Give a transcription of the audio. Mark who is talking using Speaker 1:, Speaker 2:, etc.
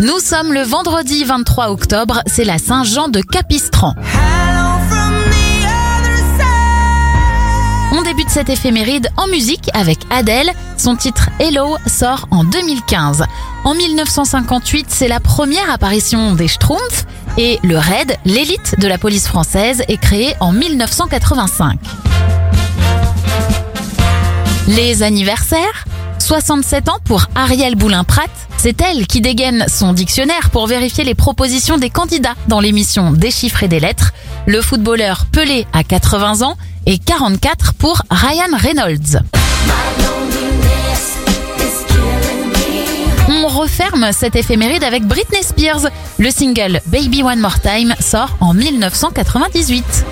Speaker 1: Nous sommes le vendredi 23 octobre, c'est la Saint-Jean de Capistran. On débute cette éphéméride en musique avec Adele. Son titre Hello sort en 2015. En 1958, c'est la première apparition des Schtroumpfs et le RAID, l'élite de la police française, est créé en 1985. Les anniversaires? 67 ans pour Ariel Boulin-Pratt. C'est elle qui dégaine son dictionnaire pour vérifier les propositions des candidats dans l'émission Déchiffrer des lettres. Le footballeur Pelé a 80 ans et 44 pour Ryan Reynolds. On referme cette éphéméride avec Britney Spears. Le single Baby One More Time sort en 1998.